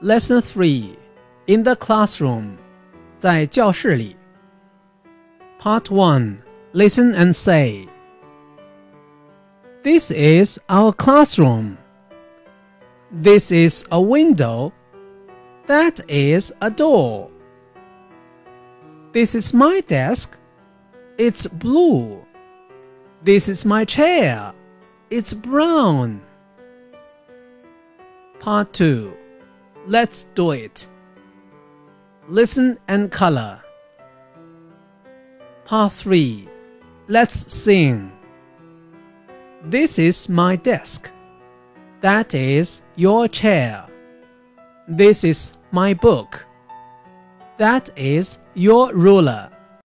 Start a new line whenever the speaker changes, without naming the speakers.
Lesson 3 In the Classroom 在教室里 Part 1 Listen and say This is our classroom. This is a window. That is a door. This is my desk. It's blue. This is my chair. It's brown. Part 2 Let's do it. Listen and color. Part 3 Let's sing. This is my desk. That is your chair. This is my book. That is your ruler.